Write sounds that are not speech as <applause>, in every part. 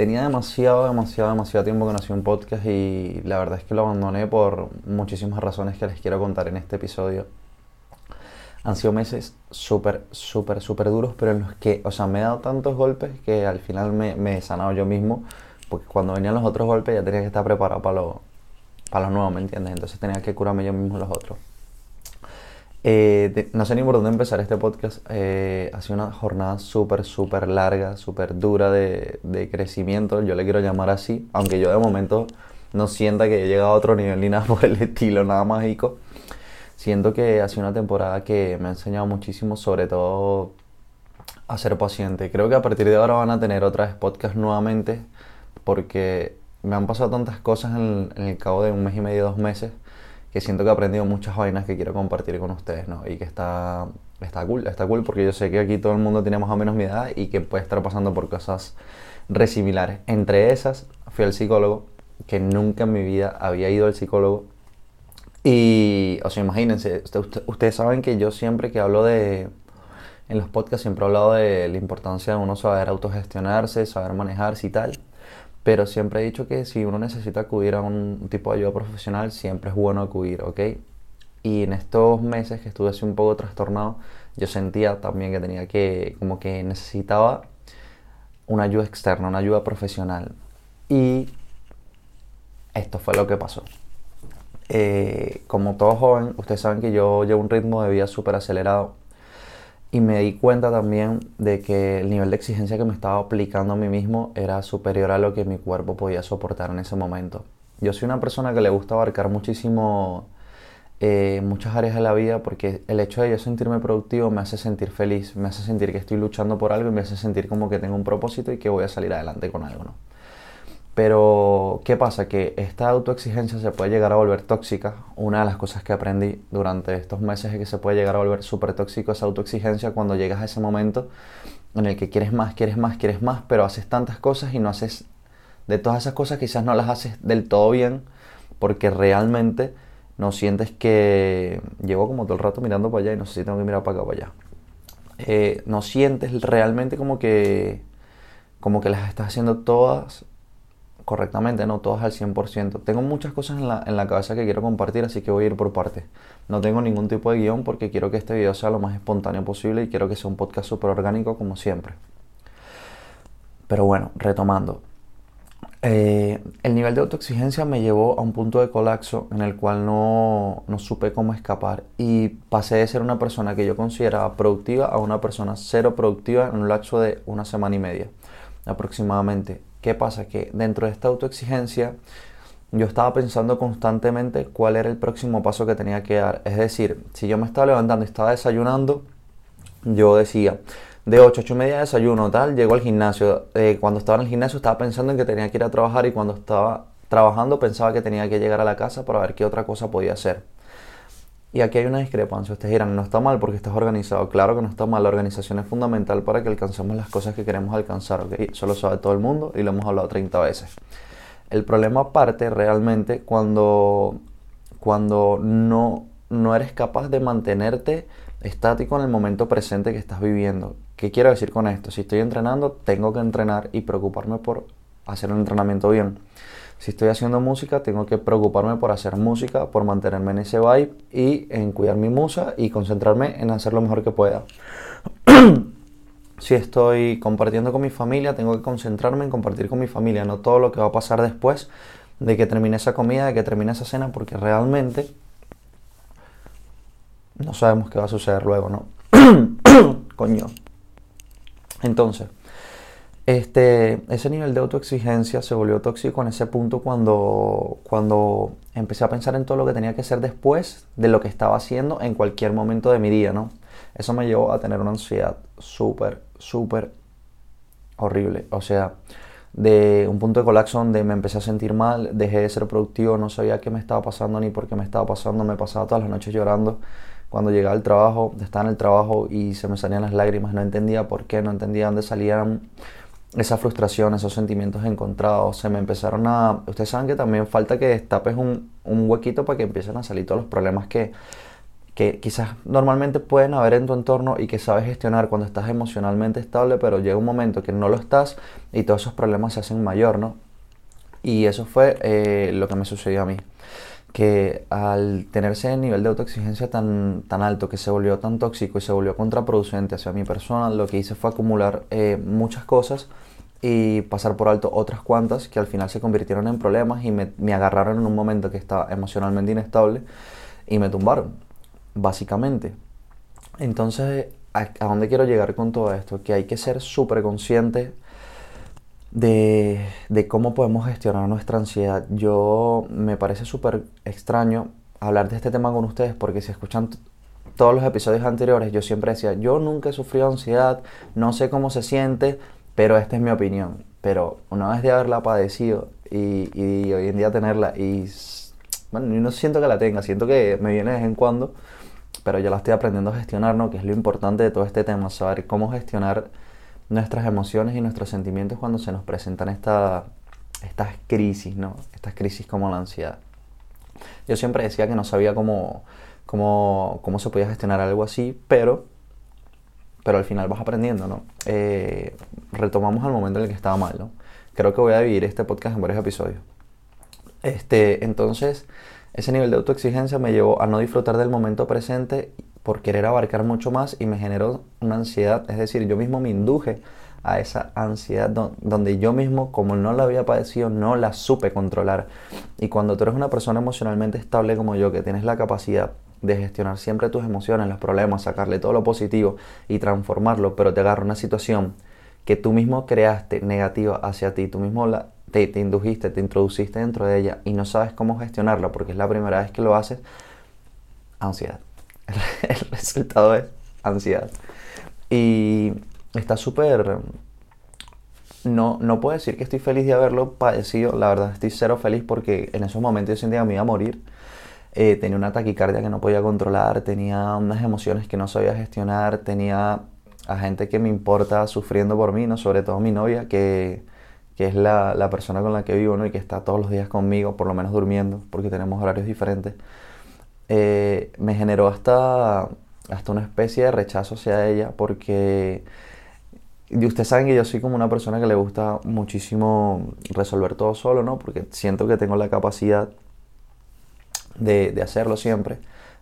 tenía demasiado, demasiado, demasiado tiempo que no hacía un podcast y la verdad es que lo abandoné por muchísimas razones que les quiero contar en este episodio. Han sido meses súper, súper, súper duros, pero en los que, o sea, me he dado tantos golpes que al final me, me he sanado yo mismo, porque cuando venían los otros golpes ya tenía que estar preparado para lo, para los nuevos, ¿me entiendes? Entonces tenía que curarme yo mismo los otros. Eh, no sé ni por dónde empezar este podcast. Eh, ha sido una jornada súper, súper larga, súper dura de, de, crecimiento. Yo le quiero llamar así, aunque yo de momento no sienta que he llegado a otro nivel ni nada <laughs> por el estilo, nada mágico. Siento que ha sido una temporada que me ha enseñado muchísimo, sobre todo a ser paciente. Creo que a partir de ahora van a tener otra vez podcast nuevamente, porque me han pasado tantas cosas en, en el cabo de un mes y medio, dos meses que siento que he aprendido muchas vainas que quiero compartir con ustedes, ¿no? Y que está, está cool, está cool porque yo sé que aquí todo el mundo tiene más o menos mi edad y que puede estar pasando por cosas resimilares. Entre esas, fui al psicólogo, que nunca en mi vida había ido al psicólogo. Y, o sea, imagínense, ustedes saben que yo siempre que hablo de, en los podcasts siempre he hablado de la importancia de uno saber autogestionarse, saber manejarse y tal. Pero siempre he dicho que si uno necesita acudir a un tipo de ayuda profesional, siempre es bueno acudir, ¿ok? Y en estos meses que estuve así un poco trastornado, yo sentía también que tenía que, como que necesitaba una ayuda externa, una ayuda profesional. Y esto fue lo que pasó. Eh, como todo joven, ustedes saben que yo llevo un ritmo de vida súper acelerado y me di cuenta también de que el nivel de exigencia que me estaba aplicando a mí mismo era superior a lo que mi cuerpo podía soportar en ese momento. Yo soy una persona que le gusta abarcar muchísimo eh, muchas áreas de la vida porque el hecho de yo sentirme productivo me hace sentir feliz, me hace sentir que estoy luchando por algo y me hace sentir como que tengo un propósito y que voy a salir adelante con algo, ¿no? Pero, ¿qué pasa? Que esta autoexigencia se puede llegar a volver tóxica. Una de las cosas que aprendí durante estos meses es que se puede llegar a volver súper tóxico esa autoexigencia cuando llegas a ese momento en el que quieres más, quieres más, quieres más, pero haces tantas cosas y no haces, de todas esas cosas quizás no las haces del todo bien porque realmente no sientes que... Llevo como todo el rato mirando para allá y no sé si tengo que mirar para acá o para allá. Eh, no sientes realmente como que como que las estás haciendo todas correctamente, no todas al 100%. Tengo muchas cosas en la, en la cabeza que quiero compartir, así que voy a ir por partes. No tengo ningún tipo de guion porque quiero que este video sea lo más espontáneo posible y quiero que sea un podcast súper orgánico como siempre. Pero bueno, retomando. Eh, el nivel de autoexigencia me llevó a un punto de colapso en el cual no, no, supe cómo escapar y pasé de ser una persona que yo consideraba productiva a una persona cero productiva en un lapso de una semana y media aproximadamente. ¿Qué pasa? Que dentro de esta autoexigencia yo estaba pensando constantemente cuál era el próximo paso que tenía que dar. Es decir, si yo me estaba levantando y estaba desayunando, yo decía, de 8 a 8 y media desayuno, tal, llego al gimnasio. Eh, cuando estaba en el gimnasio estaba pensando en que tenía que ir a trabajar y cuando estaba trabajando pensaba que tenía que llegar a la casa para ver qué otra cosa podía hacer. Y aquí hay una discrepancia. Ustedes dirán, no está mal porque estás organizado. Claro que no está mal. La organización es fundamental para que alcancemos las cosas que queremos alcanzar. ¿okay? Eso lo sabe todo el mundo y lo hemos hablado 30 veces. El problema parte realmente cuando, cuando no, no eres capaz de mantenerte estático en el momento presente que estás viviendo. ¿Qué quiero decir con esto? Si estoy entrenando, tengo que entrenar y preocuparme por hacer un entrenamiento bien. Si estoy haciendo música, tengo que preocuparme por hacer música, por mantenerme en ese vibe y en cuidar mi musa y concentrarme en hacer lo mejor que pueda. <clears throat> si estoy compartiendo con mi familia, tengo que concentrarme en compartir con mi familia, no todo lo que va a pasar después de que termine esa comida, de que termine esa cena, porque realmente no sabemos qué va a suceder luego, ¿no? <clears throat> Coño. Entonces, este, ese nivel de autoexigencia se volvió tóxico en ese punto cuando, cuando empecé a pensar en todo lo que tenía que hacer después de lo que estaba haciendo en cualquier momento de mi día, ¿no? Eso me llevó a tener una ansiedad súper, súper horrible. O sea, de un punto de colapso donde me empecé a sentir mal, dejé de ser productivo, no sabía qué me estaba pasando ni por qué me estaba pasando, me pasaba todas las noches llorando. Cuando llegaba al trabajo, estaba en el trabajo y se me salían las lágrimas, no entendía por qué, no entendía dónde salían esa frustración, esos sentimientos encontrados, se me empezaron a... Ustedes saben que también falta que destapes un, un huequito para que empiecen a salir todos los problemas que, que quizás normalmente pueden haber en tu entorno y que sabes gestionar cuando estás emocionalmente estable, pero llega un momento que no lo estás y todos esos problemas se hacen mayor, ¿no? Y eso fue eh, lo que me sucedió a mí. Que al tenerse el nivel de autoexigencia tan, tan alto, que se volvió tan tóxico y se volvió contraproducente hacia mi persona, lo que hice fue acumular eh, muchas cosas y pasar por alto otras cuantas que al final se convirtieron en problemas y me, agarraron en un momento que estaba emocionalmente inestable y me tumbaron, básicamente. Entonces, ¿a, dónde quiero llegar con todo esto? Que hay que ser súper consciente de, de, cómo podemos gestionar nuestra ansiedad. Yo me parece súper extraño hablar de este tema con ustedes porque si escuchan todos los episodios anteriores, yo siempre decía, yo nunca he sufrido ansiedad, no sé cómo se siente, pero esta es mi opinión. Pero una vez de haberla padecido y, hoy en día tenerla, y bueno, yo no siento que la tenga, siento que me viene de vez en cuando, pero yo la estoy aprendiendo a gestionar, ¿no? Que es lo importante de todo este tema, saber cómo gestionar nuestras emociones y nuestros sentimientos cuando se nos presentan esta, estas crisis, ¿no? Estas crisis como la ansiedad. Yo siempre decía que no sabía cómo, cómo, cómo se podía gestionar algo así, pero, pero al final vas aprendiendo, ¿no? Eh, retomamos al momento en el que estaba mal, ¿no? Creo que voy a dividir este podcast en varios episodios. Este, entonces, ese nivel de autoexigencia me llevó a no disfrutar del momento presente por querer abarcar mucho más y me generó una ansiedad, es decir, yo mismo me induje a esa ansiedad donde yo mismo, como no la había padecido, no la supe controlar. Y cuando tú eres una persona emocionalmente estable como yo, que tienes la capacidad de gestionar siempre tus emociones, los problemas, sacarle todo lo positivo y transformarlo, pero te agarra una situación que tú mismo creaste negativa hacia ti, tú mismo te, te indujiste, te introduciste dentro de ella y no sabes cómo gestionarla porque es la primera vez que lo haces, ansiedad. <laughs> el resultado es ansiedad. Y está súper... No, no puedo decir que estoy feliz de haberlo padecido, la verdad estoy cero feliz porque en esos momentos yo sentía que me iba a morir. Eh, tenía una taquicardia que no podía controlar, tenía unas emociones que no sabía gestionar, tenía a gente que me importa sufriendo por mí, ¿no? sobre todo mi novia, que, que es la, la, persona con la que vivo ¿no? y que está todos los días conmigo, por lo menos durmiendo, porque tenemos horarios diferentes. Eh, me generó hasta, hasta una especie de rechazo hacia ella porque y ustedes saben que yo soy como una persona que le gusta muchísimo resolver todo solo, ¿no? Porque siento que tengo la capacidad de, de, hacerlo siempre.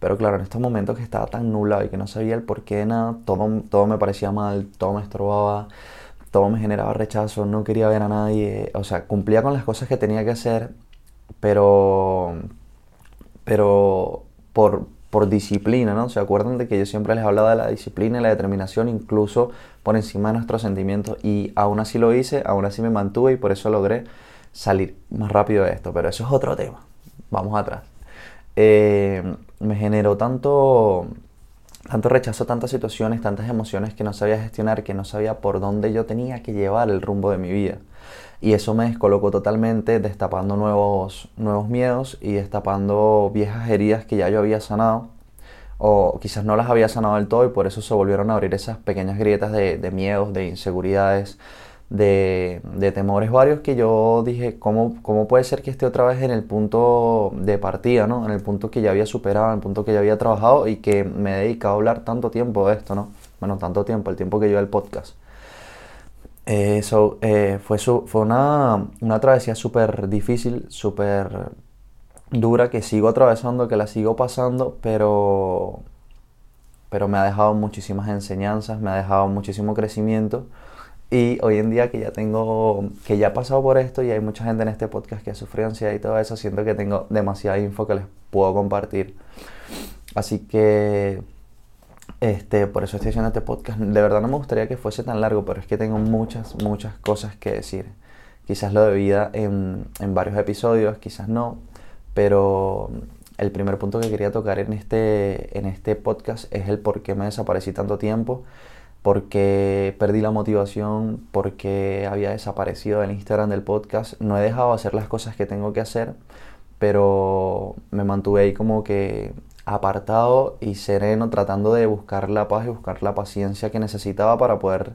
Pero claro, en estos momentos que estaba tan nublado y que no sabía el porqué de nada, todo, todo me parecía mal, todo me estorbaba, todo me generaba rechazo, no quería ver a nadie. O sea, cumplía con las cosas que tenía que hacer, pero, pero por, por disciplina, ¿no? ¿Se acuerdan de que yo siempre les hablaba de la disciplina y la determinación, incluso por encima de nuestros sentimientos? Y aún así lo hice, aún así me mantuve y por eso logré salir más rápido de esto. Pero eso es otro tema. Vamos atrás. Eh, me generó tanto, tanto rechazo, tantas situaciones, tantas emociones que no sabía gestionar, que no sabía por dónde yo tenía que llevar el rumbo de mi vida. Y eso me descolocó totalmente, destapando nuevos, nuevos miedos y destapando viejas heridas que ya yo había sanado. O quizás no las había sanado del todo y por eso se volvieron a abrir esas pequeñas grietas de, de miedos, de inseguridades, de, de, temores varios que yo dije, ¿cómo, ¿cómo puede ser que esté otra vez en el punto de partida, ¿no? En el punto que ya había superado, en el punto que ya había trabajado y que me he dedicado a hablar tanto tiempo de esto, ¿no? Bueno, tanto tiempo, el tiempo que lleva el podcast. Eso eh, fue, su, fue una, una travesía súper difícil, súper dura, que sigo atravesando, que la sigo pasando, pero, pero me ha dejado muchísimas enseñanzas, me ha dejado muchísimo crecimiento. Y hoy en día que ya tengo, que ya he pasado por esto y hay mucha gente en este podcast que ha sufrido ansiedad y todo eso, siento que tengo demasiada info que les puedo compartir. Así que este, por eso estoy haciendo este podcast. De verdad no me gustaría que fuese tan largo, pero es que tengo muchas, muchas cosas que decir. Quizás lo debida en, en varios episodios, quizás no. Pero el primer punto que quería tocar en este, en este podcast es el por qué me desaparecí tanto tiempo, por qué perdí la motivación, por qué había desaparecido del Instagram del podcast. No he dejado de hacer las cosas que tengo que hacer, pero me mantuve ahí como que apartado y sereno, tratando de buscar la paz y buscar la paciencia que necesitaba para poder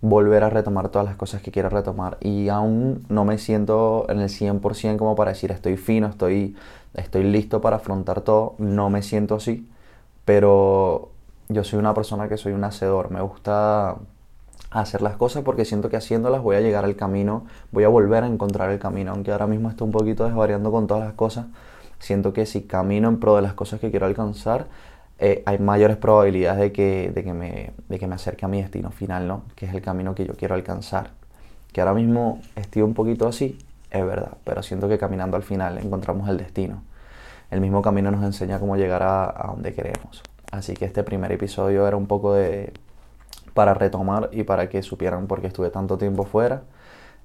volver a retomar todas las cosas que quiero retomar. Y aún no me siento en el 100% como para decir estoy fino, estoy, estoy listo para afrontar todo. No me siento así, pero yo soy una persona que soy un hacedor, me gusta hacer las cosas porque siento que haciéndolas voy a llegar al camino, voy a volver a encontrar el camino, aunque ahora mismo estoy un poquito desvariando con todas las cosas, siento que si camino en pro de las cosas que quiero alcanzar, eh, hay mayores probabilidades de que, de, que me, de que me acerque a mi destino final, ¿no? Que es el camino que yo quiero alcanzar. Que ahora mismo estoy un poquito así, es verdad, pero siento que caminando al final encontramos el destino. El mismo camino nos enseña cómo llegar a, a donde queremos. Así que este primer episodio era un poco de para retomar y para que supieran por qué estuve tanto tiempo fuera.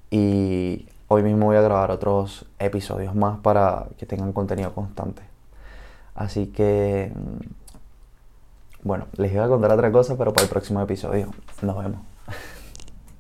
Y hoy mismo voy a grabar otros episodios más para que tengan contenido constante. Así que, mm, bueno, les iba a contar otra cosa, pero para el próximo episodio. Nos vemos. <laughs>